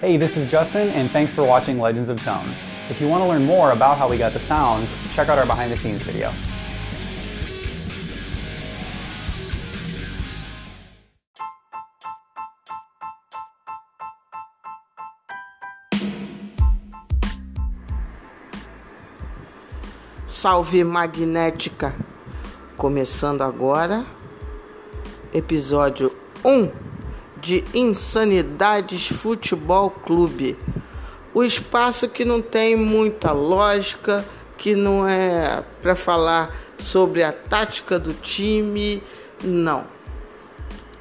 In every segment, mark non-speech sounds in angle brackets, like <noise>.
Hey, this is Justin, and thanks for watching Legends of Tone. If you want to learn more about how we got the sounds, check out our behind the scenes video. Salve Magnética! Começando agora, episódio 1 de Insanidades Futebol Clube. O espaço que não tem muita lógica, que não é para falar sobre a tática do time, não.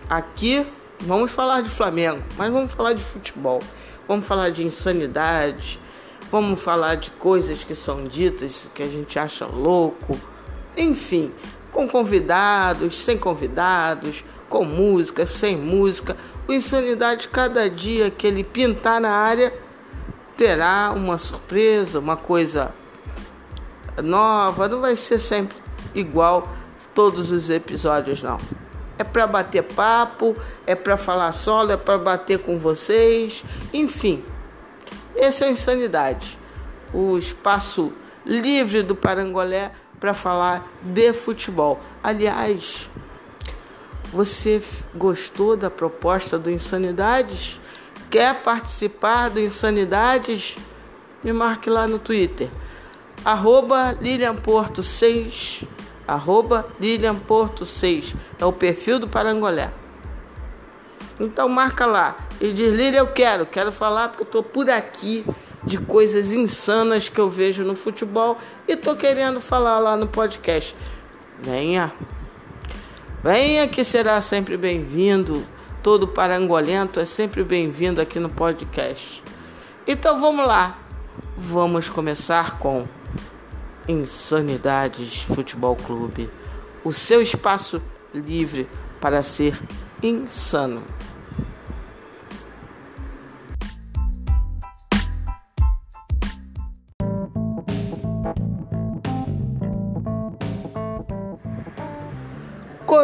Aqui vamos falar de Flamengo, mas vamos falar de futebol. Vamos falar de insanidade, vamos falar de coisas que são ditas que a gente acha louco. Enfim, com convidados, sem convidados, com música, sem música. O Insanidade, cada dia que ele pintar na área, terá uma surpresa, uma coisa nova. Não vai ser sempre igual todos os episódios, não. É para bater papo, é para falar solo, é para bater com vocês, enfim. Esse é a Insanidade, o espaço livre do Parangolé para falar de futebol. Aliás, você gostou da proposta do Insanidades? Quer participar do Insanidades? Me marque lá no Twitter. Arroba Lilian Porto 6. Arroba Lilian Porto 6. É o perfil do Parangolé. Então marca lá e diz, Lilian, eu quero, quero falar porque eu tô por aqui de coisas insanas que eu vejo no futebol e tô querendo falar lá no podcast. Venha. Venha que será sempre bem-vindo. Todo parangolento é sempre bem-vindo aqui no podcast. Então vamos lá. Vamos começar com Insanidades Futebol Clube. O seu espaço livre para ser insano.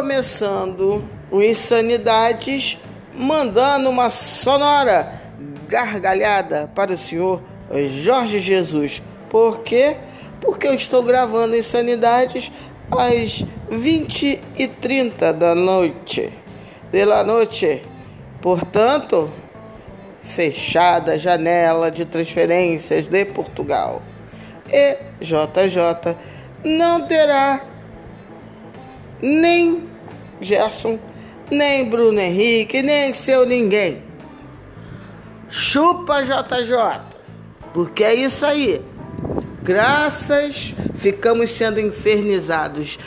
Começando o Insanidades, mandando uma sonora gargalhada para o senhor Jorge Jesus. Por quê? Porque eu estou gravando Insanidades às 20 e 30 da noite. Pela noite. Portanto, fechada a janela de transferências de Portugal. E JJ não terá nem Gerson, nem Bruno Henrique, nem seu ninguém. Chupa JJ, porque é isso aí. Graças ficamos sendo infernizados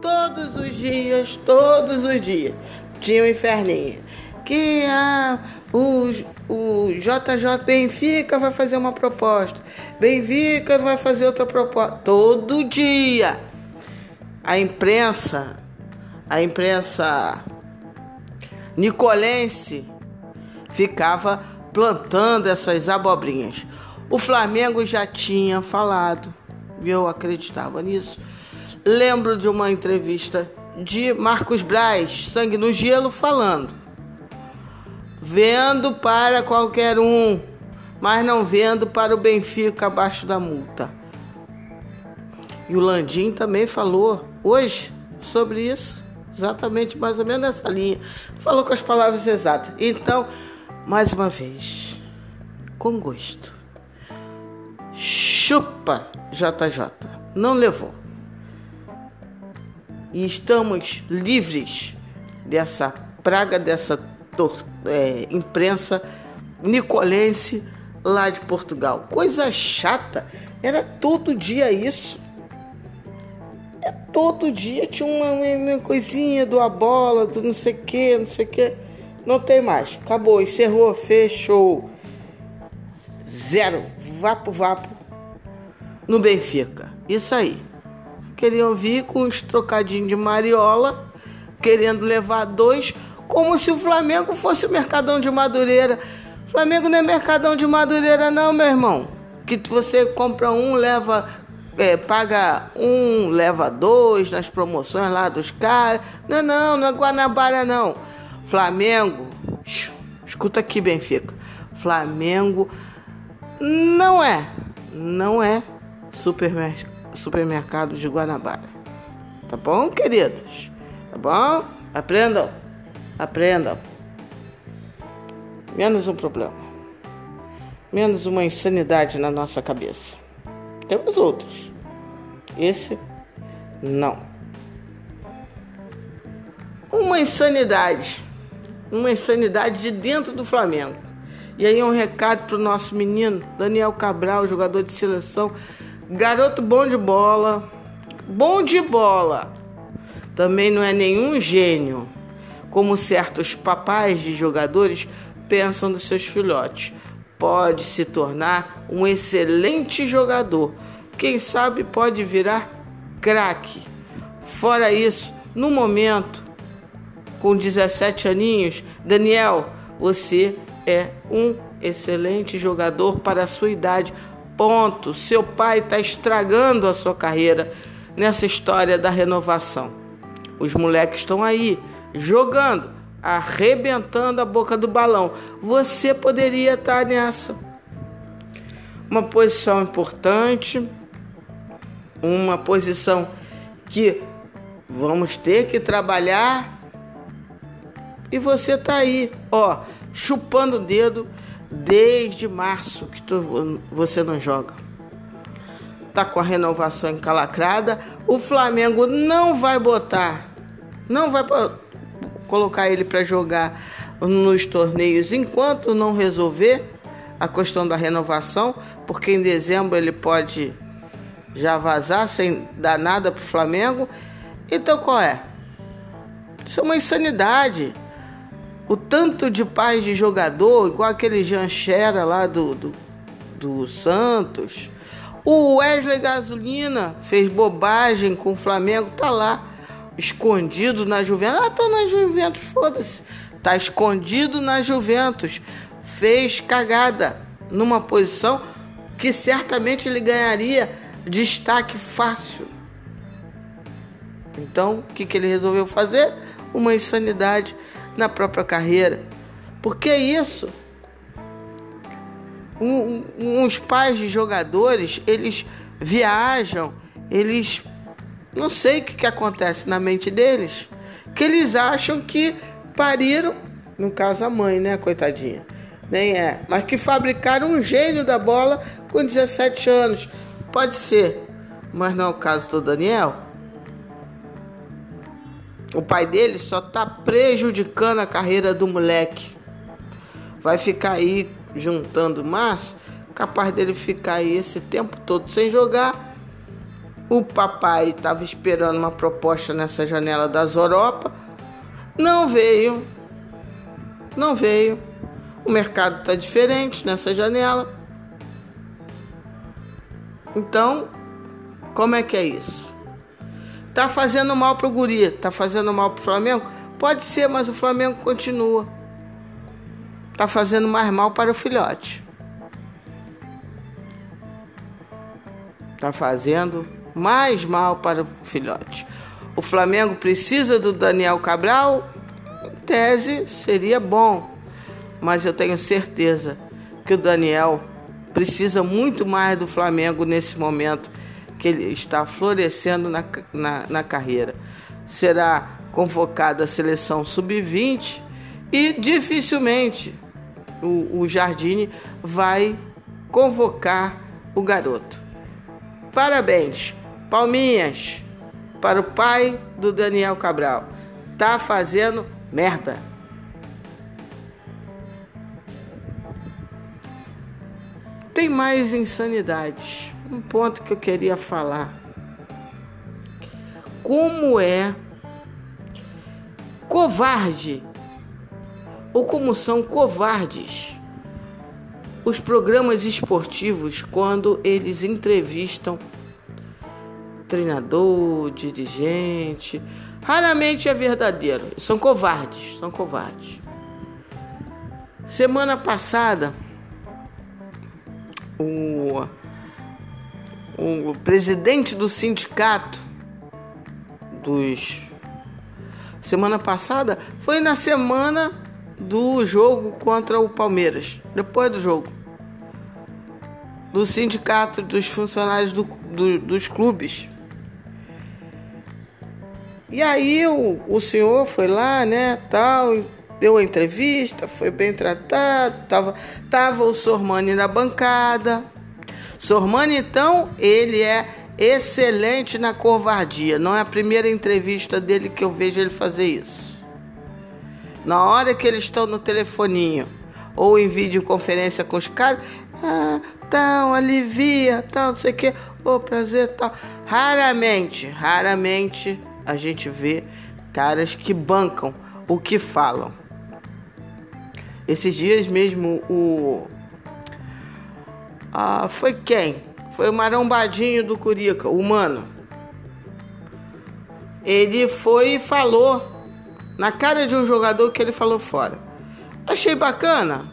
todos os dias, todos os dias. Tinha um inferninho. Que ah, o, o JJ Benfica vai fazer uma proposta. Benfica vai fazer outra proposta. Todo dia. A imprensa a imprensa nicolense ficava plantando essas abobrinhas. O Flamengo já tinha falado, e eu acreditava nisso. Lembro de uma entrevista de Marcos Braz, Sangue no Gelo, falando: vendo para qualquer um, mas não vendo para o Benfica abaixo da multa. E o Landim também falou hoje sobre isso. Exatamente, mais ou menos nessa linha. Falou com as palavras exatas. Então, mais uma vez, com gosto. Chupa JJ. Não levou. E estamos livres dessa praga, dessa é, imprensa nicolense lá de Portugal. Coisa chata. Era todo dia isso. Todo dia tinha uma, uma coisinha do a bola, do não sei o que, não sei o que. Não tem mais. Acabou, encerrou, fechou. Zero. Vapo, vapo. No Benfica. Isso aí. Queriam vir com uns trocadinhos de mariola, querendo levar dois, como se o Flamengo fosse o Mercadão de Madureira. Flamengo não é Mercadão de Madureira, não, meu irmão. Que você compra um, leva é, paga um, leva dois nas promoções lá dos caras. Não, não, não é Guanabara não. Flamengo, escuta aqui, Benfica. Flamengo não é, não é supermercado de Guanabara. Tá bom, queridos? Tá bom? Aprendam, aprendam. Menos um problema. Menos uma insanidade na nossa cabeça. Temos outros. Esse, não. Uma insanidade. Uma insanidade de dentro do Flamengo. E aí um recado pro nosso menino, Daniel Cabral, jogador de seleção. Garoto bom de bola. Bom de bola. Também não é nenhum gênio, como certos papais de jogadores pensam dos seus filhotes. Pode se tornar um excelente jogador. Quem sabe pode virar craque. Fora isso, no momento, com 17 aninhos, Daniel, você é um excelente jogador para a sua idade. Ponto. Seu pai está estragando a sua carreira nessa história da renovação. Os moleques estão aí jogando, arrebentando a boca do balão. Você poderia estar nessa. Uma posição importante, uma posição que vamos ter que trabalhar. E você tá aí, ó, chupando o dedo desde março que tu, você não joga. Tá com a renovação encalacrada. O Flamengo não vai botar não vai colocar ele para jogar nos torneios enquanto não resolver a questão da renovação, porque em dezembro ele pode já vazar sem dar nada para o Flamengo. Então qual é? Isso é uma insanidade. O tanto de paz de jogador, igual aquele Jean Xera lá do, do, do Santos. O Wesley Gasolina fez bobagem com o Flamengo, tá lá escondido na Juventus. Ah, tô na Juventus, foda-se. Tá escondido na Juventus. Fez cagada numa posição que certamente ele ganharia destaque fácil. Então, o que, que ele resolveu fazer? Uma insanidade na própria carreira. Por que isso? Um, pais de jogadores, eles viajam, eles não sei o que, que acontece na mente deles, que eles acham que pariram, no caso a mãe, né, coitadinha, nem é, mas que fabricaram um gênio da bola com 17 anos. Pode ser, mas não é o caso do Daniel. O pai dele só tá prejudicando a carreira do moleque. Vai ficar aí juntando massa, capaz dele ficar aí esse tempo todo sem jogar o papai estava esperando uma proposta nessa janela das Europa. Não veio. Não veio. O mercado está diferente nessa janela. Então, como é que é isso? Tá fazendo mal pro guri, tá fazendo mal pro Flamengo? Pode ser, mas o Flamengo continua. Tá fazendo mais mal para o filhote. Tá fazendo mais mal para o filhote. O Flamengo precisa do Daniel Cabral? Em tese, seria bom, mas eu tenho certeza que o Daniel precisa muito mais do Flamengo nesse momento que ele está florescendo na, na, na carreira. Será convocada a seleção sub-20 e dificilmente o, o Jardine vai convocar o garoto. Parabéns! Palminhas para o pai do Daniel Cabral. Tá fazendo merda. Tem mais insanidades. Um ponto que eu queria falar. Como é covarde ou como são covardes os programas esportivos quando eles entrevistam treinador, dirigente. Raramente é verdadeiro. São covardes, são covardes. Semana passada, o, o presidente do sindicato dos. Semana passada foi na semana do jogo contra o Palmeiras, depois do jogo, do sindicato dos funcionários do, do, dos clubes. E aí o, o senhor foi lá, né, tal, deu a entrevista, foi bem tratado, tava, tava o Sormani na bancada. Sormani, então, ele é excelente na covardia. Não é a primeira entrevista dele que eu vejo ele fazer isso. Na hora que eles estão no telefoninho ou em videoconferência com os caras, ah, tal, alivia, tal, não sei o que, ô, oh, prazer, tal. Raramente, raramente a gente vê caras que bancam o que falam. Esses dias mesmo o. Ah, foi quem? Foi o marombadinho do Curica, o mano. Ele foi e falou na cara de um jogador que ele falou fora. Achei bacana.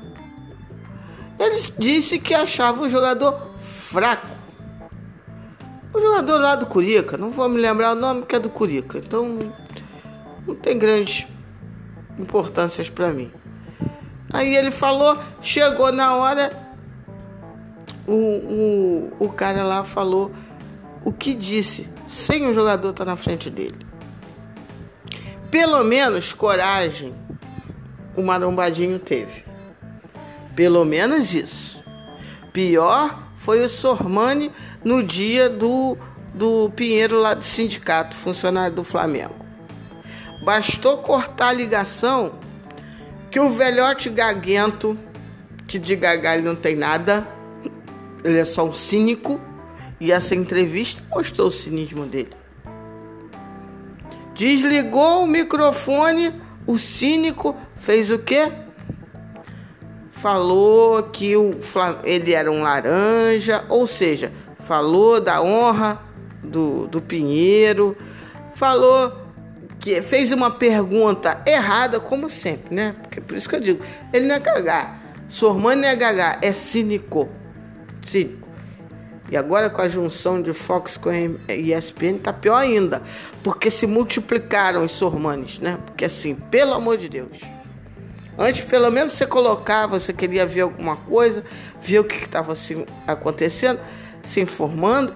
Ele disse que achava o jogador fraco. O jogador lá do Curica, não vou me lembrar o nome que é do Curica, então não tem grandes importâncias para mim. Aí ele falou, chegou na hora, o, o, o cara lá falou o que disse, sem o jogador estar tá na frente dele. Pelo menos coragem o marombadinho teve. Pelo menos isso. Pior foi o Sormani no dia do, do Pinheiro lá do sindicato, funcionário do Flamengo. Bastou cortar a ligação que o velhote gaguento, que de ele não tem nada, ele é só um cínico e essa entrevista mostrou o cinismo dele. Desligou o microfone, o cínico fez o quê? Falou que o, ele era um laranja, ou seja, falou da honra do, do Pinheiro, falou que fez uma pergunta errada, como sempre, né? Porque por isso que eu digo, ele não é gagá. Sormani não é gagá, é cínico cínico. E agora com a junção de Fox com ESPN tá pior ainda, porque se multiplicaram os sormanes, né? Porque assim, pelo amor de Deus. Antes, pelo menos você colocava, você queria ver alguma coisa, ver o que estava se acontecendo, se informando.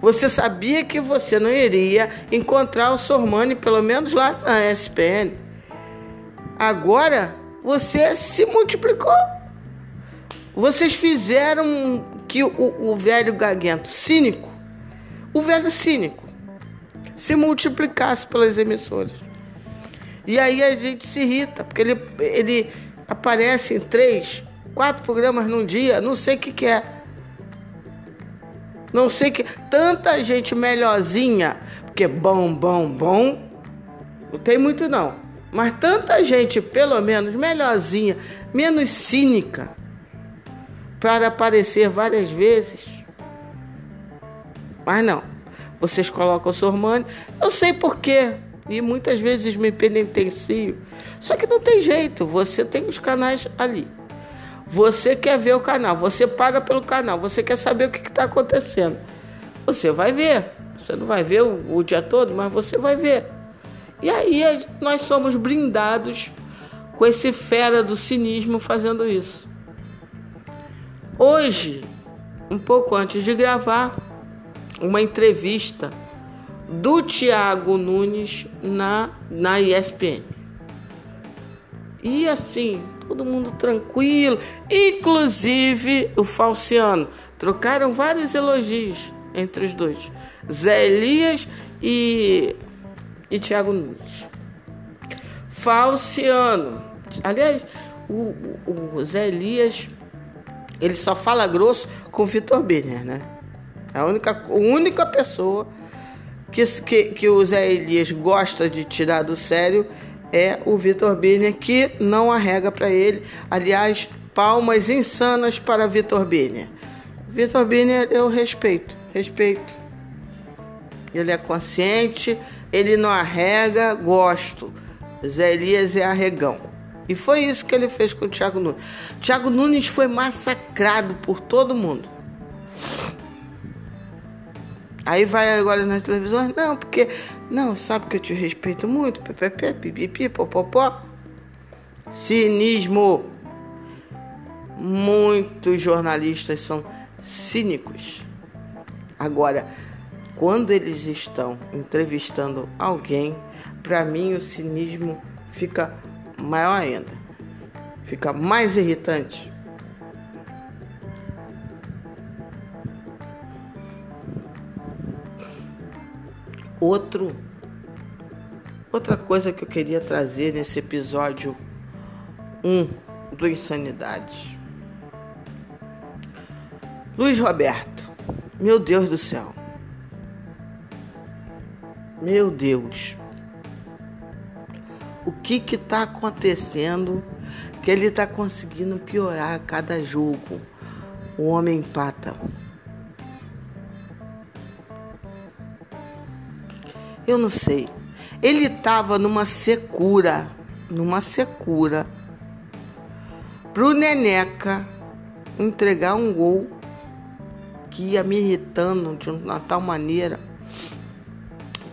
Você sabia que você não iria encontrar o Sormani, pelo menos lá na ESPN. Agora você se multiplicou. Vocês fizeram que o, o velho gaguento cínico, o velho cínico, se multiplicasse pelas emissoras. E aí a gente se irrita, porque ele, ele aparece em três, quatro programas num dia, não sei o que, que é. Não sei que. Tanta gente melhorzinha, porque bom, bom, bom, não tem muito não. Mas tanta gente, pelo menos, melhorzinha, menos cínica para aparecer várias vezes. Mas não, vocês colocam o Sormani, eu sei porquê, e muitas vezes me penitencio. Só que não tem jeito, você tem os canais ali. Você quer ver o canal, você paga pelo canal, você quer saber o que está acontecendo. Você vai ver. Você não vai ver o, o dia todo, mas você vai ver. E aí nós somos brindados com esse fera do cinismo fazendo isso. Hoje, um pouco antes de gravar, uma entrevista do Tiago Nunes na, na ESPN. E assim, todo mundo tranquilo, inclusive o Falciano. Trocaram vários elogios entre os dois, Zé Elias e, e Tiago Nunes. Falciano, aliás, o, o, Zé Elias ele só fala grosso com o Vitor Birner, né? A única, a única pessoa que, que, que o Zé Elias gosta de tirar do sério é o Vitor Birner, que não arrega para ele. Aliás, palmas insanas para Vitor Birner. Vitor Birner eu respeito, respeito. Ele é consciente, ele não arrega, gosto. Zé Elias é arregão. E foi isso que ele fez com o Thiago Nunes. Thiago Nunes foi massacrado por todo mundo. Aí vai agora nas televisões, não, porque. Não, sabe que eu te respeito muito, ppp, pipipi, popopó. cinismo. Muitos jornalistas são cínicos. Agora, quando eles estão entrevistando alguém, para mim o cinismo fica maior ainda. Fica mais irritante. Outro outra coisa que eu queria trazer nesse episódio 1 do Insanidade. Luiz Roberto, meu Deus do céu. Meu Deus. O que que tá acontecendo que ele tá conseguindo piorar a cada jogo? O homem empata. Eu não sei. Ele tava numa secura, numa secura pro Neneca entregar um gol que ia me irritando de uma tal maneira,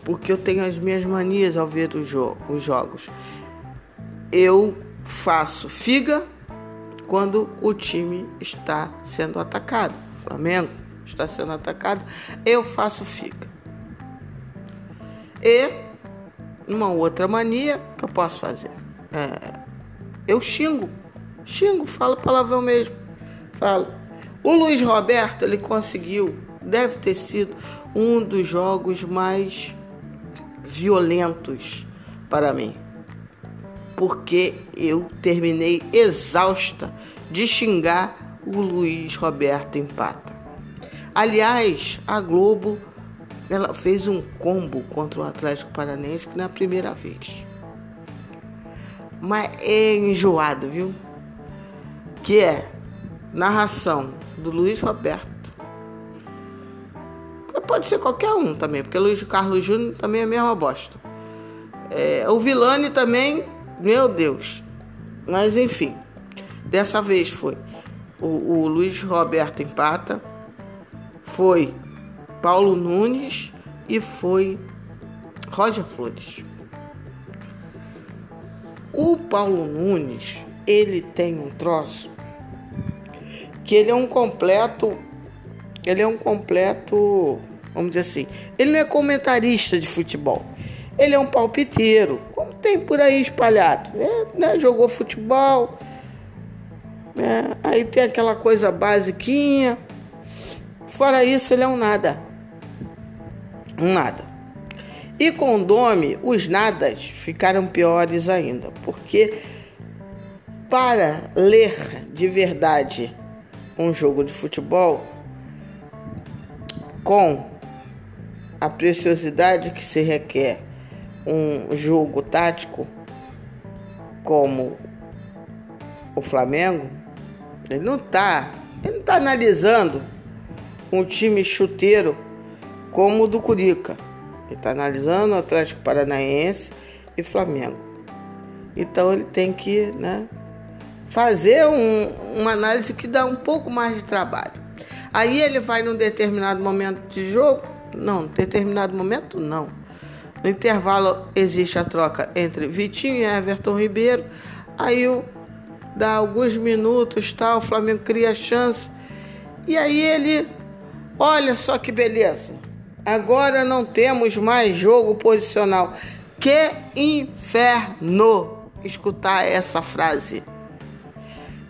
porque eu tenho as minhas manias ao ver os, jo os jogos. Eu faço figa quando o time está sendo atacado. O Flamengo está sendo atacado, eu faço figa. E uma outra mania que eu posso fazer, é, eu xingo, xingo, falo palavrão mesmo, falo. O Luiz Roberto ele conseguiu, deve ter sido um dos jogos mais violentos para mim, porque eu terminei exausta de xingar o Luiz Roberto empata. Aliás, a Globo ela fez um combo contra o Atlético Paranense que não é primeira vez. Mas é enjoado, viu? Que é narração do Luiz Roberto. Pode ser qualquer um também, porque Luiz Carlos Júnior também é a mesma bosta. É, o Vilani também, meu Deus. Mas enfim, dessa vez foi o, o Luiz Roberto empata, foi Paulo Nunes e foi Roger Flores. O Paulo Nunes, ele tem um troço que ele é um completo, ele é um completo, vamos dizer assim, ele não é comentarista de futebol, ele é um palpiteiro, como tem por aí espalhado, é, né? jogou futebol, né? aí tem aquela coisa basiquinha, fora isso ele é um nada, nada. E com o Dome, os nadas ficaram piores ainda, porque para ler de verdade um jogo de futebol com a preciosidade que se requer um jogo tático como o Flamengo, ele não está, ele não tá analisando um time chuteiro como o do Curica. Ele está analisando o Atlético Paranaense e Flamengo. Então ele tem que, né, fazer um, uma análise que dá um pouco mais de trabalho. Aí ele vai num determinado momento de jogo? Não, determinado momento não. No intervalo existe a troca entre Vitinho e Everton Ribeiro. Aí dá alguns minutos, tal, o Flamengo cria a chance. E aí ele, olha só que beleza. Agora não temos mais jogo posicional. Que inferno escutar essa frase.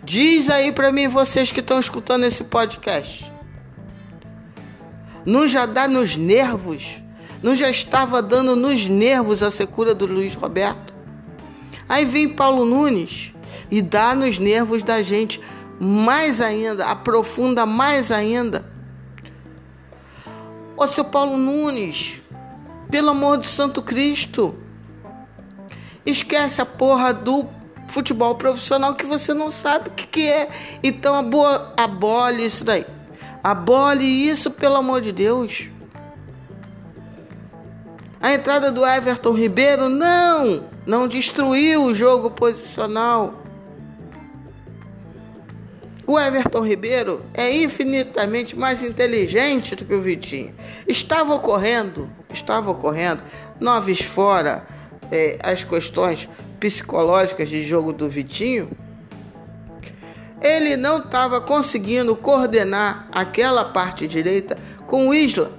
Diz aí para mim, vocês que estão escutando esse podcast. Não já dá nos nervos? Não já estava dando nos nervos a secura do Luiz Roberto? Aí vem Paulo Nunes e dá nos nervos da gente mais ainda, aprofunda mais ainda. Ô seu Paulo Nunes, pelo amor de Santo Cristo, esquece a porra do futebol profissional que você não sabe o que, que é. Então abole isso daí. Abole isso, pelo amor de Deus. A entrada do Everton Ribeiro não, não destruiu o jogo posicional. O Everton Ribeiro é infinitamente mais inteligente do que o Vitinho. Estava ocorrendo, estava ocorrendo, noves fora, eh, as questões psicológicas de jogo do Vitinho, ele não estava conseguindo coordenar aquela parte direita com o Isla.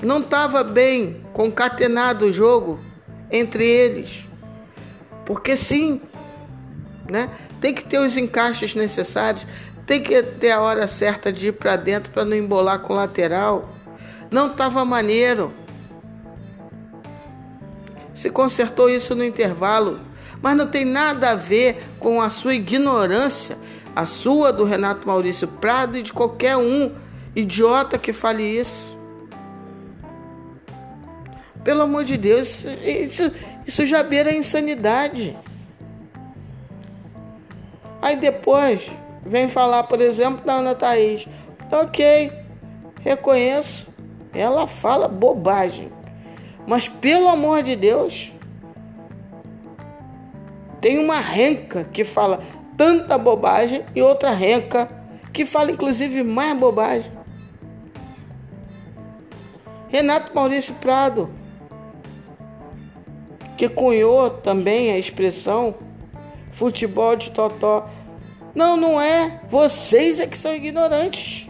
Não estava bem concatenado o jogo entre eles. Porque sim, né? Tem que ter os encaixes necessários, tem que ter a hora certa de ir para dentro para não embolar com o lateral. Não estava maneiro. Se consertou isso no intervalo, mas não tem nada a ver com a sua ignorância, a sua do Renato Maurício Prado e de qualquer um idiota que fale isso. Pelo amor de Deus, isso, isso já beira a insanidade. Aí depois vem falar, por exemplo, da Ana Thaís. Ok, reconheço, ela fala bobagem. Mas pelo amor de Deus, tem uma renca que fala tanta bobagem e outra renca que fala inclusive mais bobagem. Renato Maurício Prado, que cunhou também a expressão futebol de totó. Não, não é. Vocês é que são ignorantes.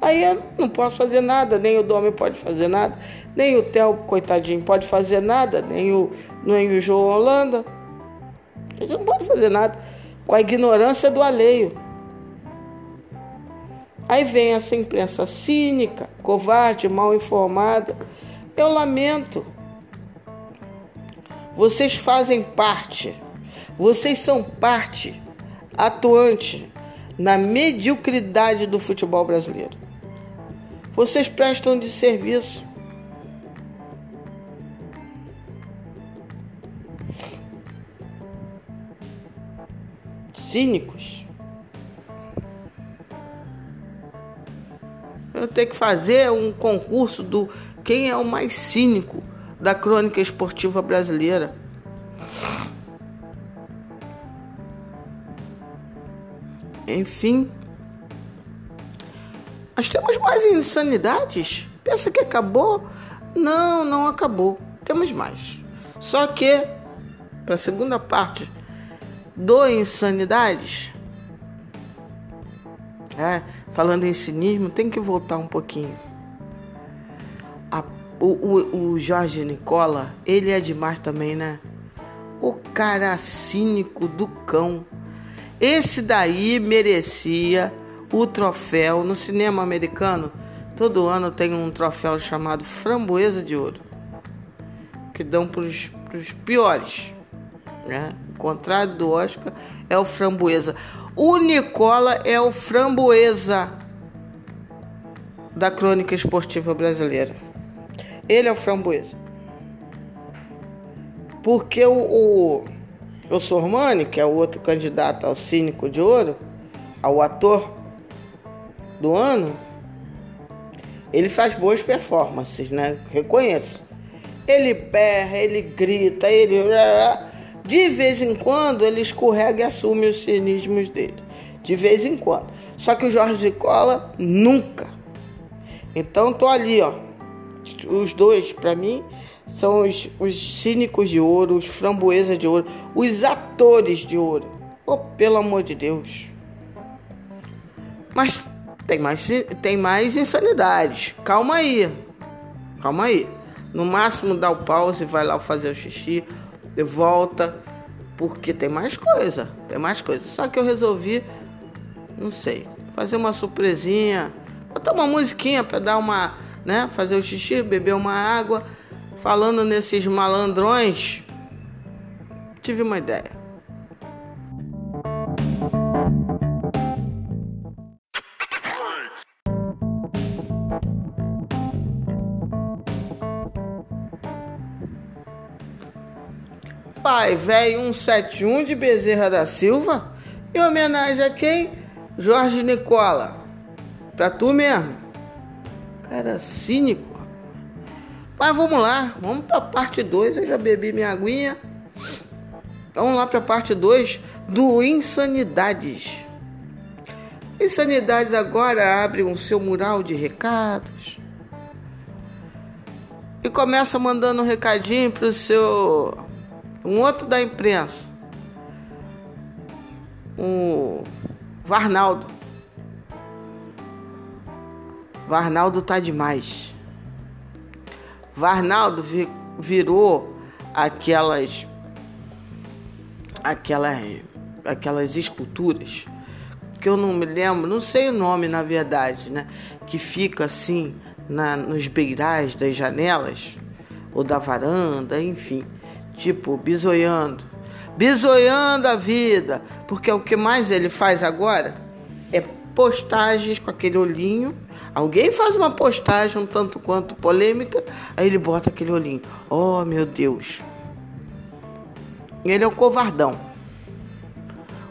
Aí eu não posso fazer nada, nem o Dome pode fazer nada, nem o Theo, coitadinho, pode fazer nada, nem o, nem o João Holanda. Eles não podem fazer nada com a ignorância do alheio. Aí vem essa imprensa cínica, covarde, mal informada. Eu lamento. Vocês fazem parte, vocês são parte atuante na mediocridade do futebol brasileiro. Vocês prestam de serviço. Cínicos. Eu tenho que fazer um concurso do quem é o mais cínico da crônica esportiva brasileira. Enfim, nós temos mais insanidades? Pensa que acabou? Não, não acabou. Temos mais. Só que, para a segunda parte do Insanidades, é, falando em cinismo, tem que voltar um pouquinho. A, o, o, o Jorge Nicola, ele é demais também, né? O cara cínico do cão. Esse daí merecia o troféu no cinema americano. Todo ano tem um troféu chamado Framboesa de Ouro, que dão para os piores. Né? O contrário do Oscar é o Framboesa. O Nicola é o Framboesa da crônica esportiva brasileira. Ele é o Framboesa. Porque o, o, o Sormani, que é o outro candidato ao Cínico de Ouro, ao ator do ano, ele faz boas performances, né? Reconheço. Ele berra, ele grita, ele. De vez em quando ele escorrega e assume os cinismos dele. De vez em quando. Só que o Jorge de Cola nunca. Então tô ali, ó. Os dois, para mim, são os, os cínicos de ouro, os framboesas de ouro, os atores de ouro. Oh, pelo amor de Deus. Mas tem mais, tem mais insanidades. Calma aí. Calma aí. No máximo dá o pause, vai lá fazer o xixi, volta, porque tem mais coisa. Tem mais coisa. Só que eu resolvi, não sei, fazer uma surpresinha, botar uma musiquinha para dar uma, né, fazer o xixi, beber uma água. Falando nesses malandrões, tive uma ideia. Pai Velho 171 de Bezerra da Silva, em homenagem a quem? Jorge Nicola. Pra tu mesmo. Cara cínico. Mas vamos lá, vamos pra parte 2. Eu já bebi minha aguinha. Vamos lá pra parte 2 do Insanidades. Insanidades agora abre um seu mural de recados. E começa mandando um recadinho pro seu Um outro da imprensa, o Varnaldo. Varnaldo tá demais. Varnaldo virou aquelas aquelas aquelas esculturas que eu não me lembro, não sei o nome na verdade, né? Que fica assim na, nos beirais das janelas ou da varanda, enfim, tipo bisoiando, bisoiando a vida, porque o que mais ele faz agora é postagens com aquele olhinho. Alguém faz uma postagem um tanto quanto polêmica, aí ele bota aquele olhinho. Oh, meu Deus. Ele é o covardão.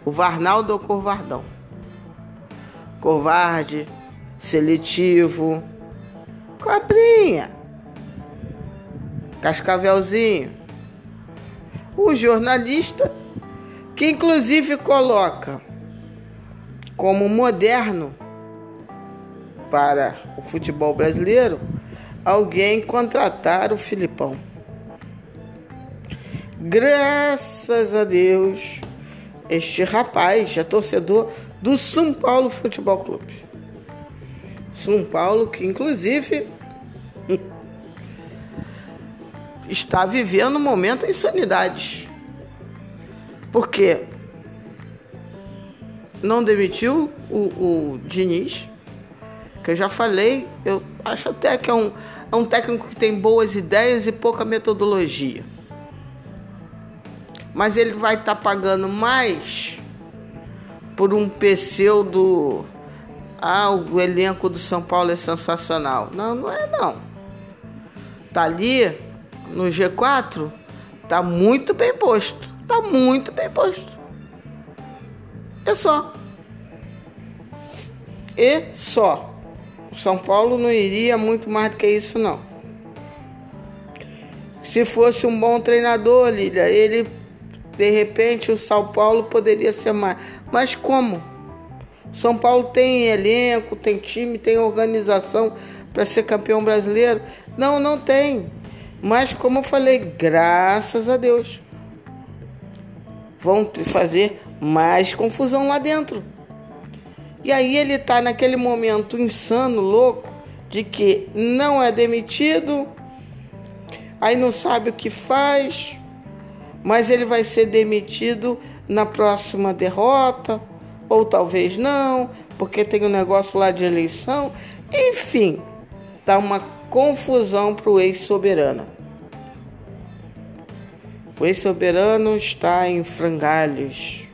O Varnaldo é o covardão. Covarde, seletivo, cobrinha, cascavelzinho. Um jornalista que inclusive coloca como moderno para o futebol brasileiro alguém contratar o Filipão. Graças a Deus, este rapaz é torcedor do São Paulo Futebol Clube. São Paulo que inclusive <laughs> está vivendo um momento de insanidade. Porque não demitiu o, o Diniz, que eu já falei, eu acho até que é um, é um técnico que tem boas ideias e pouca metodologia. Mas ele vai estar tá pagando mais por um pseudo. Ah, o elenco do São Paulo é sensacional. Não, não é não. Tá ali no G4, tá muito bem posto. Tá muito bem posto. É só. E só. O São Paulo não iria muito mais do que isso, não. Se fosse um bom treinador, Lília, ele de repente o São Paulo poderia ser mais. Mas como? São Paulo tem elenco, tem time, tem organização para ser campeão brasileiro? Não, não tem. Mas como eu falei, graças a Deus, vão fazer mais confusão lá dentro. E aí ele está naquele momento insano, louco, de que não é demitido, aí não sabe o que faz, mas ele vai ser demitido na próxima derrota, ou talvez não, porque tem um negócio lá de eleição. Enfim, dá uma confusão para o ex-soberano. O ex-soberano está em frangalhos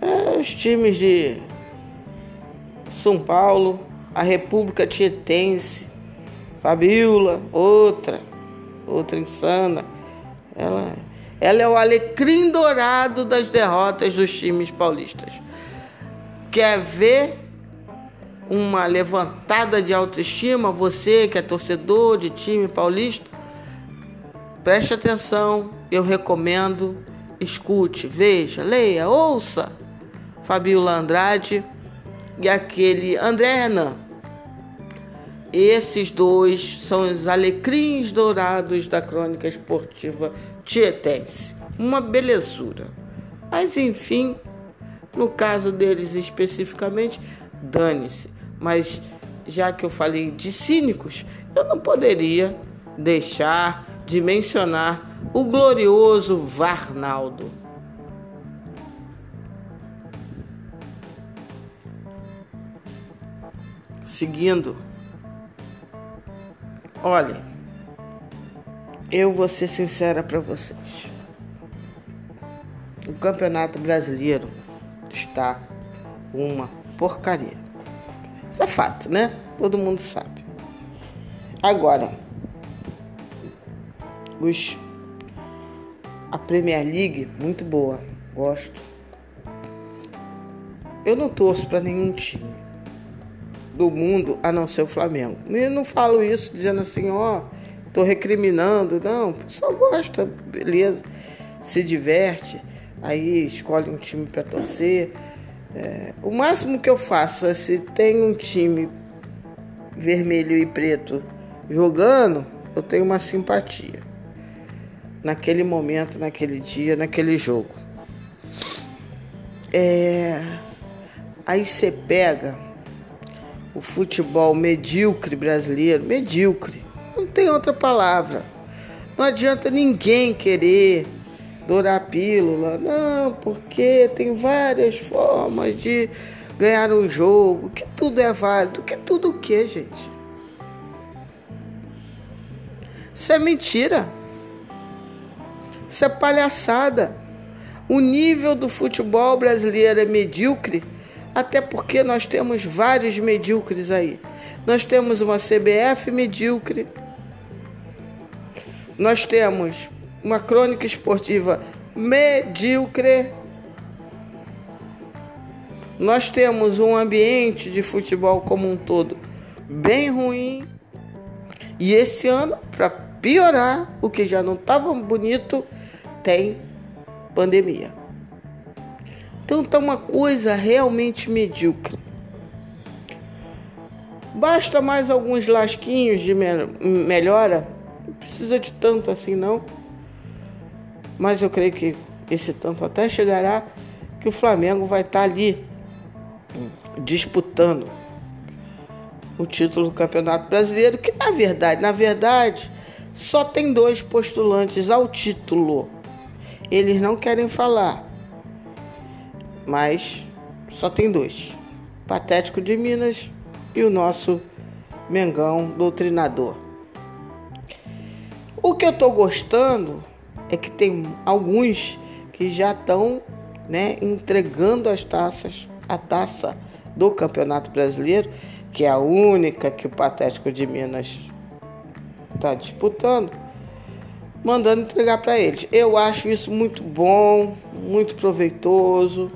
é, os times de São Paulo, a República Tietense, Fabiola, outra, outra insana. Ela, ela é o alecrim dourado das derrotas dos times paulistas. Quer ver uma levantada de autoestima? Você que é torcedor de time paulista, preste atenção, eu recomendo, escute, veja, leia, ouça Fabiola Andrade e aquele André Renan. Esses dois são os alecrins dourados da crônica esportiva tietense. Uma belezura. Mas enfim, no caso deles especificamente, dane-se. Mas já que eu falei de cínicos, eu não poderia deixar de mencionar o glorioso Varnaldo. Seguindo. Olhem, eu vou ser sincera para vocês. O Campeonato Brasileiro está uma porcaria. Isso é fato, né? Todo mundo sabe. Agora, os a Premier League muito boa, gosto. Eu não torço para nenhum time do mundo a não ser o Flamengo. E não falo isso dizendo assim, ó, oh, tô recriminando. Não, pessoal gosta, beleza, se diverte, aí escolhe um time para torcer. É, o máximo que eu faço é se tem um time vermelho e preto jogando, eu tenho uma simpatia. naquele momento, naquele dia, naquele jogo. É... Aí você pega o futebol medíocre brasileiro, medíocre, não tem outra palavra. Não adianta ninguém querer dourar a pílula, não, porque tem várias formas de ganhar um jogo, que tudo é válido, que tudo o que, gente? Isso é mentira. Isso é palhaçada. O nível do futebol brasileiro é medíocre, até porque nós temos vários medíocres aí. Nós temos uma CBF medíocre. Nós temos uma crônica esportiva medíocre. Nós temos um ambiente de futebol como um todo bem ruim. E esse ano, para piorar, o que já não estava bonito, tem pandemia. Então tá uma coisa realmente medíocre. Basta mais alguns lasquinhos de melhora. Não precisa de tanto assim não. Mas eu creio que esse tanto até chegará que o Flamengo vai estar tá ali disputando o título do Campeonato Brasileiro, que na verdade, na verdade, só tem dois postulantes ao título. Eles não querem falar, mas só tem dois: Patético de Minas e o nosso Mengão Doutrinador. O que eu estou gostando é que tem alguns que já estão né, entregando as taças, a taça do Campeonato Brasileiro, que é a única que o Patético de Minas está disputando, mandando entregar para eles. Eu acho isso muito bom, muito proveitoso.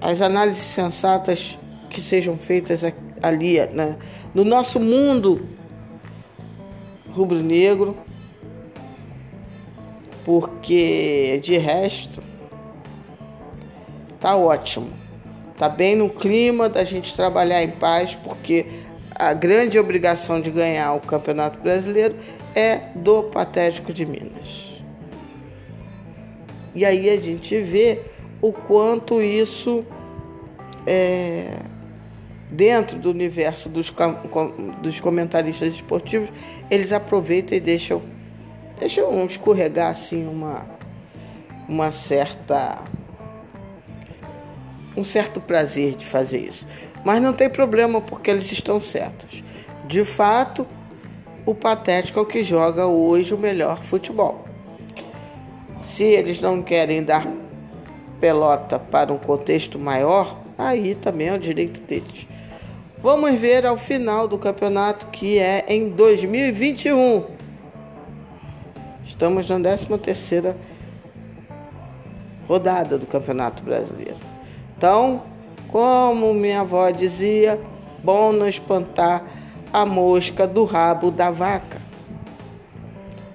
As análises sensatas que sejam feitas ali né, no nosso mundo rubro-negro, porque de resto tá ótimo. Tá bem no clima da gente trabalhar em paz, porque a grande obrigação de ganhar o Campeonato Brasileiro é do Patético de Minas. E aí a gente vê o quanto isso é, dentro do universo dos, dos comentaristas esportivos, eles aproveitam e deixam, deixam escorregar assim uma, uma certa um certo prazer de fazer isso. Mas não tem problema porque eles estão certos. De fato, o Patético é o que joga hoje o melhor futebol. Se eles não querem dar pelota para um contexto maior, aí também é o direito deles. Vamos ver ao final do campeonato que é em 2021. Estamos na 13 terceira rodada do Campeonato Brasileiro. Então, como minha avó dizia, bom não espantar a mosca do rabo da vaca.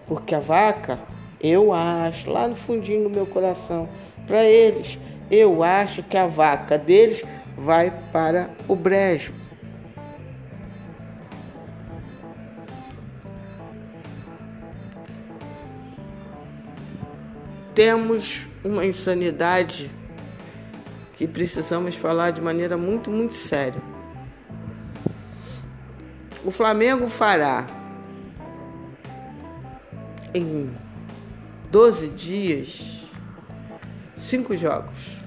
Porque a vaca, eu acho, lá no fundinho do meu coração, para eles, eu acho que a vaca deles vai para o brejo. Temos uma insanidade que precisamos falar de maneira muito, muito séria. O Flamengo fará em 12 dias cinco jogos.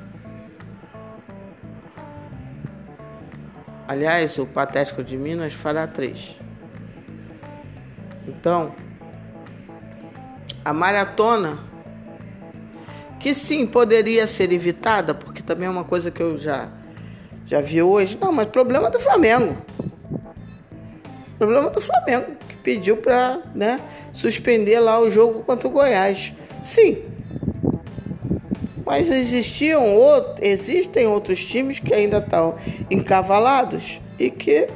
Aliás, o Patético de Minas fará três. Então, a maratona que sim poderia ser evitada, porque também é uma coisa que eu já já vi hoje. Não, mas problema do Flamengo. Problema do Flamengo, que pediu para né, suspender lá o jogo contra o Goiás. Sim. Mas existiam outros, existem outros times que ainda estão encavalados e que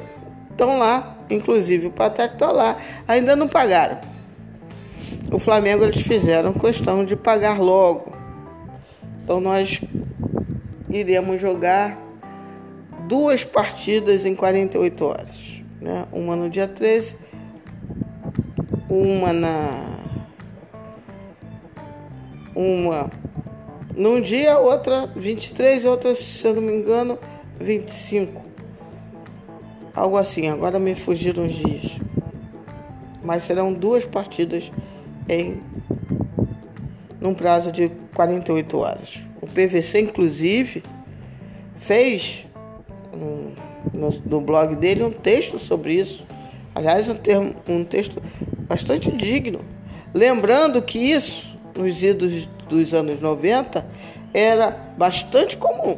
estão lá. Inclusive o Patético está lá. Ainda não pagaram. O Flamengo eles fizeram questão de pagar logo. Então nós iremos jogar duas partidas em 48 horas. Né? Uma no dia 13, uma na, uma num dia, outra 23, outra, se eu não me engano, 25. Algo assim, agora me fugiram os dias. Mas serão duas partidas em num prazo de 48 horas. O PVC, inclusive, fez no, no blog dele um texto sobre isso. Aliás, um, termo, um texto bastante digno. Lembrando que isso, nos idos dos anos 90, era bastante comum.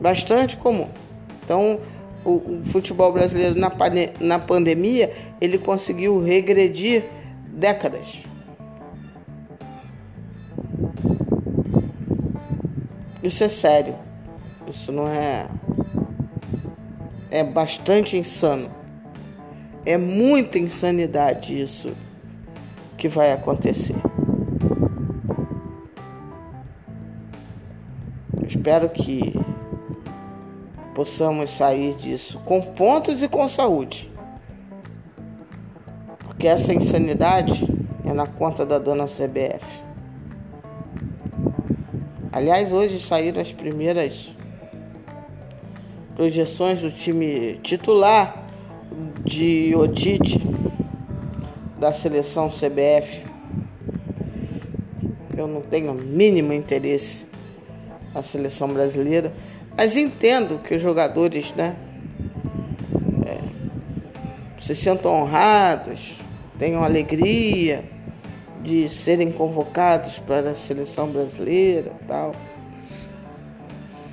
Bastante comum. Então, o, o futebol brasileiro na, na pandemia, ele conseguiu regredir décadas. Isso é sério. Isso não é. É bastante insano. É muita insanidade isso que vai acontecer. Espero que possamos sair disso com pontos e com saúde. Porque essa insanidade é na conta da dona CBF. Aliás, hoje saíram as primeiras projeções do time titular de Otite da seleção CBF. Eu não tenho mínimo interesse na seleção brasileira, mas entendo que os jogadores, né, é, se sintam honrados, tenham alegria de serem convocados para a seleção brasileira, tal.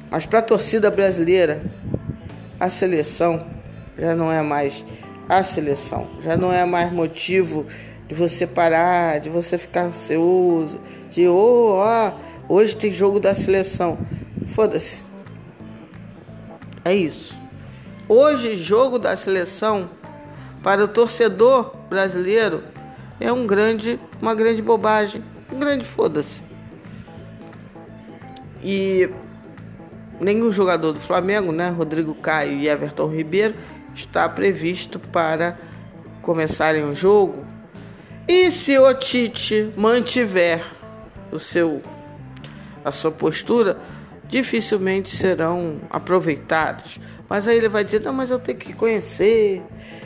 Mas para a torcida brasileira, a seleção já não é mais a seleção, já não é mais motivo de você parar, de você ficar ansioso, de oh, ó, hoje tem jogo da seleção. Foda-se. É isso. Hoje, jogo da seleção para o torcedor brasileiro é um grande, uma grande bobagem, um grande foda-se. E nenhum jogador do Flamengo, né, Rodrigo Caio e Everton Ribeiro, está previsto para começarem o jogo. E se o Tite mantiver o seu a sua postura, dificilmente serão aproveitados. Mas aí ele vai dizer: "Não, mas eu tenho que conhecer,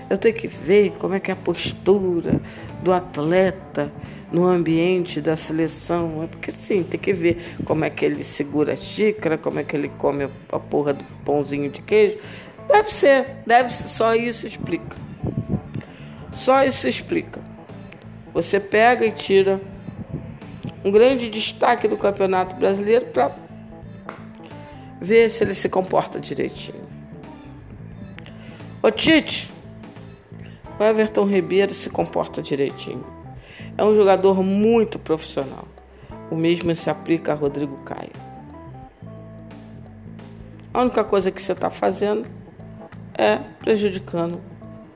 eu tenho que ver como é que é a postura do atleta no ambiente da seleção. É porque sim, tem que ver como é que ele segura a xícara, como é que ele come a porra do pãozinho de queijo. Deve ser, deve ser, só isso explica. Só isso explica. Você pega e tira um grande destaque do Campeonato Brasileiro para ver se ele se comporta direitinho. Ô Tite, o Everton Ribeiro se comporta direitinho. É um jogador muito profissional. O mesmo se aplica a Rodrigo Caio. A única coisa que você está fazendo é prejudicando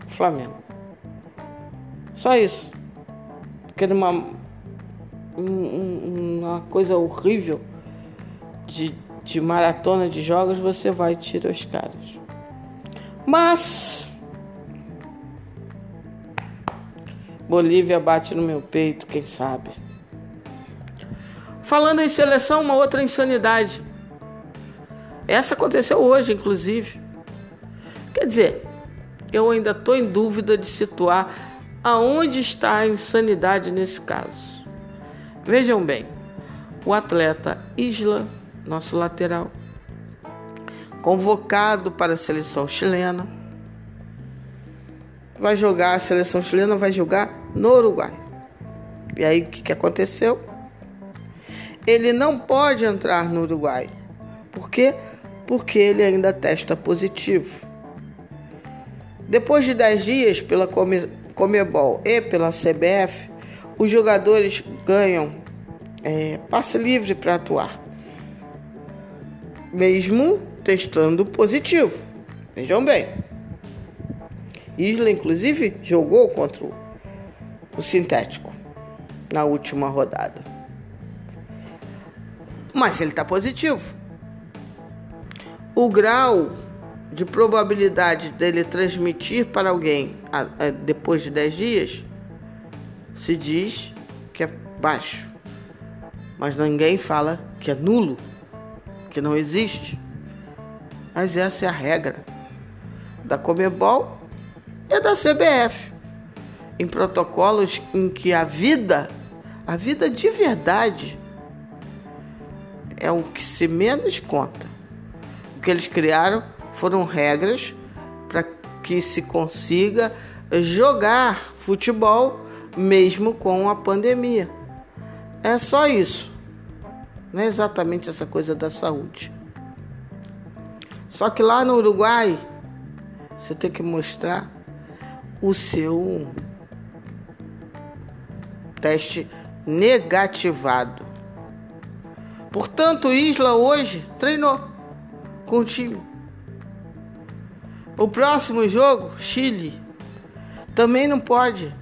o Flamengo. Só isso. Porque numa uma coisa horrível de, de maratona de jogos, você vai e tira os caras. Mas Bolívia bate no meu peito, quem sabe. Falando em seleção, uma outra insanidade. Essa aconteceu hoje, inclusive. Quer dizer, eu ainda estou em dúvida de situar aonde está a insanidade nesse caso. Vejam bem, o atleta Isla, nosso lateral, convocado para a seleção chilena, vai jogar, a seleção chilena vai jogar no Uruguai. E aí o que, que aconteceu? Ele não pode entrar no Uruguai. Por quê? Porque ele ainda testa positivo. Depois de 10 dias pela Comebol e pela CBF, os jogadores ganham é, passe livre para atuar, mesmo testando positivo. Vejam bem. Isla, inclusive, jogou contra o sintético na última rodada. Mas ele está positivo. O grau de probabilidade dele transmitir para alguém depois de 10 dias se diz que é baixo. Mas ninguém fala que é nulo, que não existe. Mas essa é a regra da Comebol e da CBF. Em protocolos em que a vida, a vida de verdade, é o que se menos conta. O que eles criaram foram regras para que se consiga jogar futebol mesmo com a pandemia. É só isso. Não é exatamente essa coisa da saúde. Só que lá no Uruguai, você tem que mostrar o seu teste negativado. Portanto, Isla hoje treinou com o time. O próximo jogo, Chile, também não pode.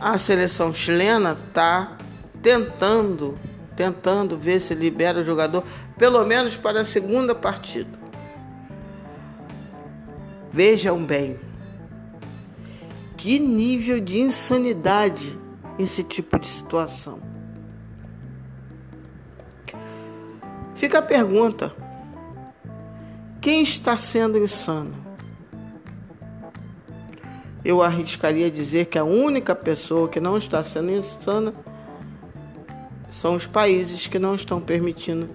A seleção chilena está tentando, tentando ver se libera o jogador, pelo menos para a segunda partida. Vejam bem, que nível de insanidade esse tipo de situação. Fica a pergunta: quem está sendo insano? Eu arriscaria dizer que a única pessoa que não está sendo insana são os países que não estão permitindo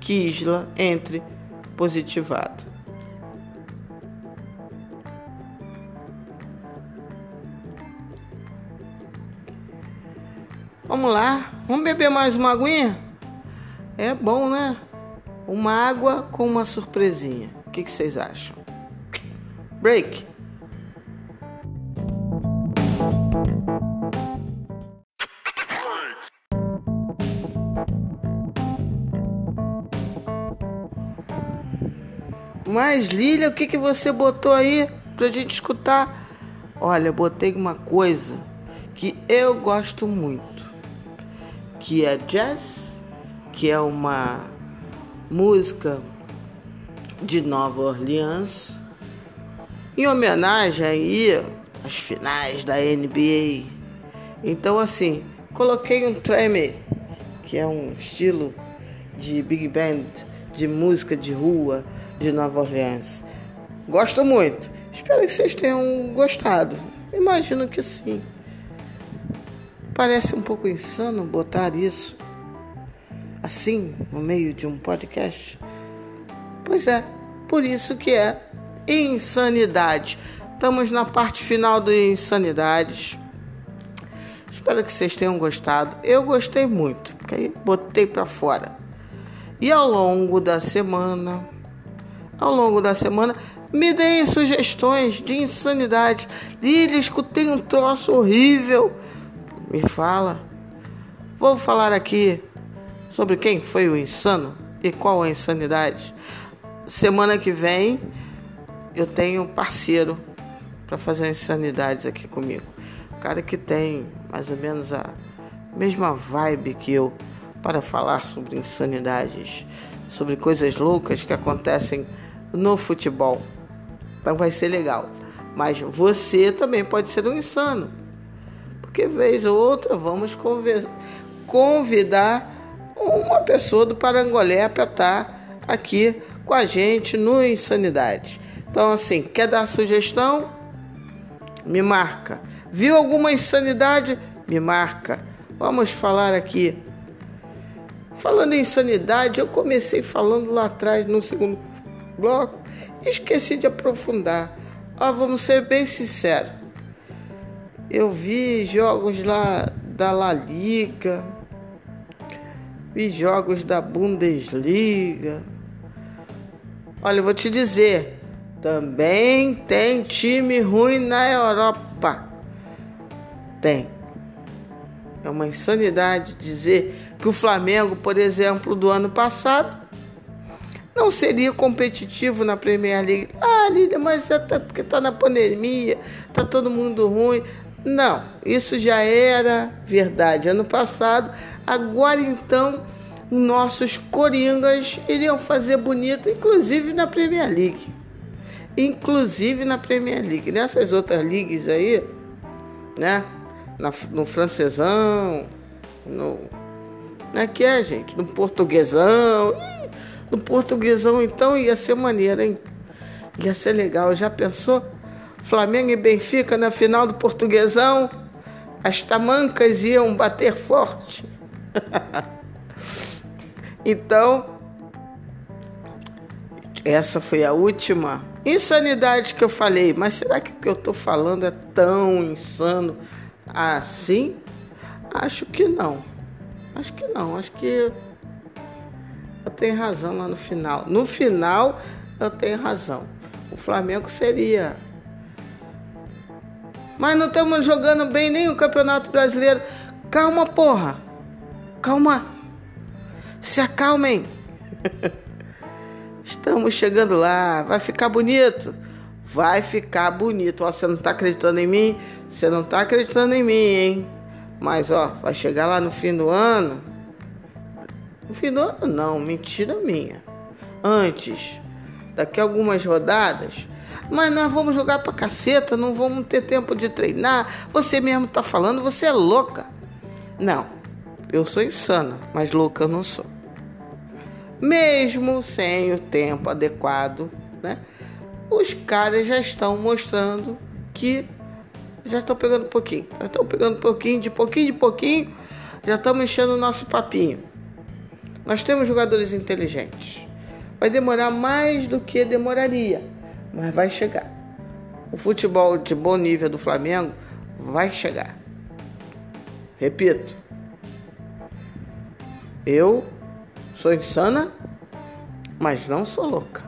que Isla entre positivado. Vamos lá, vamos beber mais uma aguinha? É bom, né? Uma água com uma surpresinha. O que, que vocês acham? Break. Mas Lilia, o que, que você botou aí pra gente escutar? Olha, botei uma coisa que eu gosto muito, que é jazz, que é uma música de Nova Orleans, em homenagem aí às finais da NBA. Então assim, coloquei um treme, que é um estilo de big band, de música de rua de Nova Orleans. Gosto muito. Espero que vocês tenham gostado. Imagino que sim. Parece um pouco insano botar isso assim no meio de um podcast? Pois é, por isso que é insanidade. Estamos na parte final do Insanidades. Espero que vocês tenham gostado. Eu gostei muito, porque aí botei para fora. E ao longo da semana, ao longo da semana, me deem sugestões de insanidade. Lília, escutei um troço horrível. Me fala. Vou falar aqui sobre quem foi o insano e qual a insanidade. Semana que vem eu tenho um parceiro para fazer insanidades aqui comigo. Um cara que tem mais ou menos a mesma vibe que eu para falar sobre insanidades, sobre coisas loucas que acontecem no futebol. Então vai ser legal. Mas você também pode ser um insano. Porque vez ou outra vamos convidar uma pessoa do Parangolé para estar aqui com a gente no Insanidade. Então, assim, quer dar sugestão? Me marca. Viu alguma insanidade? Me marca. Vamos falar aqui. Falando em insanidade, eu comecei falando lá atrás no segundo bloco esqueci de aprofundar. Ah, vamos ser bem sinceros. Eu vi jogos lá da La Liga, vi jogos da Bundesliga. Olha, eu vou te dizer, também tem time ruim na Europa. Tem. É uma insanidade dizer que o Flamengo, por exemplo, do ano passado, não seria competitivo na Premier League. Ah, Lília, mas é porque está na pandemia, está todo mundo ruim. Não, isso já era verdade ano passado. Agora então, nossos coringas iriam fazer bonito, inclusive na Premier League. inclusive na Premier League. Nessas outras ligas aí, né? Na, no francesão, no. Né, que é, gente? No portuguesão. No portuguesão, então, ia ser maneiro, hein? Ia ser legal. Já pensou? Flamengo e Benfica na final do portuguesão? As tamancas iam bater forte. <laughs> então, essa foi a última insanidade que eu falei. Mas será que o que eu estou falando é tão insano assim? Acho que não. Acho que não. Acho que tenho razão lá no final. No final, eu tenho razão. O Flamengo seria. Mas não estamos jogando bem nem o Campeonato Brasileiro. Calma, porra. Calma. Se acalmem. <laughs> Estamos chegando lá, vai ficar bonito. Vai ficar bonito. Ó, você não está acreditando em mim? Você não está acreditando em mim, hein? Mas ó, vai chegar lá no fim do ano. No fim do ano não, mentira minha. Antes, daqui a algumas rodadas, mas nós vamos jogar pra caceta, não vamos ter tempo de treinar. Você mesmo tá falando, você é louca. Não, eu sou insana, mas louca eu não sou mesmo sem o tempo adequado, né? Os caras já estão mostrando que já estão pegando um pouquinho, já estão pegando um pouquinho, de pouquinho de pouquinho, já estamos enchendo o nosso papinho. Nós temos jogadores inteligentes. Vai demorar mais do que demoraria, mas vai chegar. O futebol de bom nível do Flamengo vai chegar. Repito, eu Sou insana, mas não sou louca.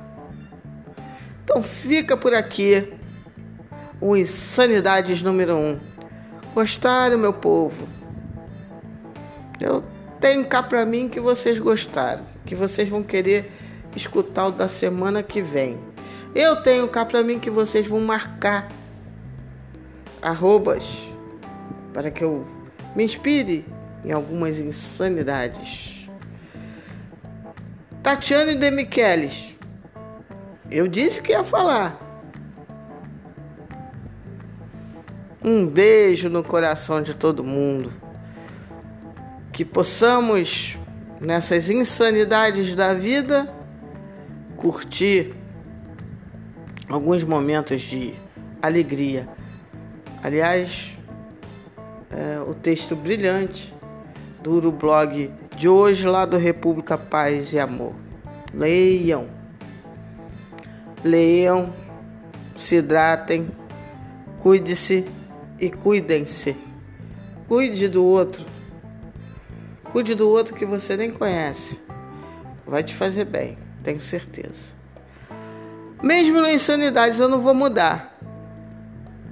Então fica por aqui o Insanidades número 1. Um. Gostaram, meu povo? Eu tenho cá pra mim que vocês gostaram, que vocês vão querer escutar o da semana que vem. Eu tenho cá pra mim que vocês vão marcar arrobas para que eu me inspire em algumas insanidades. Tatiane de Michelis. Eu disse que ia falar. Um beijo no coração de todo mundo. Que possamos, nessas insanidades da vida, curtir alguns momentos de alegria. Aliás, é, o texto brilhante do blog de hoje lá do República Paz e Amor. Leiam. Leiam, se hidratem, cuide-se e cuidem-se. Cuide do outro. Cuide do outro que você nem conhece. Vai te fazer bem, tenho certeza. Mesmo na insanidade eu não vou mudar.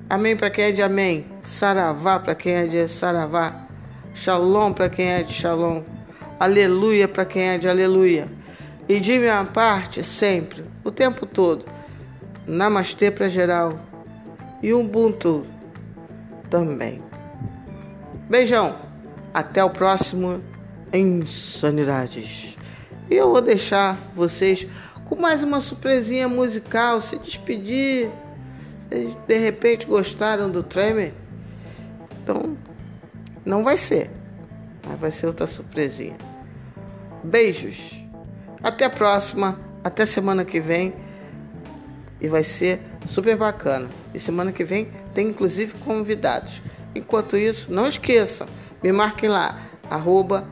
Amém para quem é de amém. Saravá para quem é de saravá. Shalom para quem é de shalom aleluia para quem é de aleluia. E de minha parte, sempre, o tempo todo, namastê para geral e Ubuntu também. Beijão, até o próximo Insanidades. E eu vou deixar vocês com mais uma surpresinha musical, se despedir. Vocês de repente gostaram do Tremer? Então, não vai ser. Mas vai ser outra surpresinha. Beijos. Até a próxima. Até semana que vem. E vai ser super bacana. E semana que vem tem inclusive convidados. Enquanto isso, não esqueçam, me marquem lá, arroba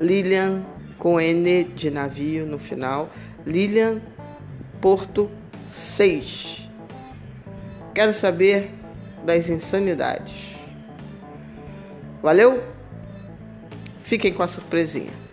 Lilian com N de navio no final, Lilian Porto 6. Quero saber das insanidades. Valeu? Fiquem com a surpresinha.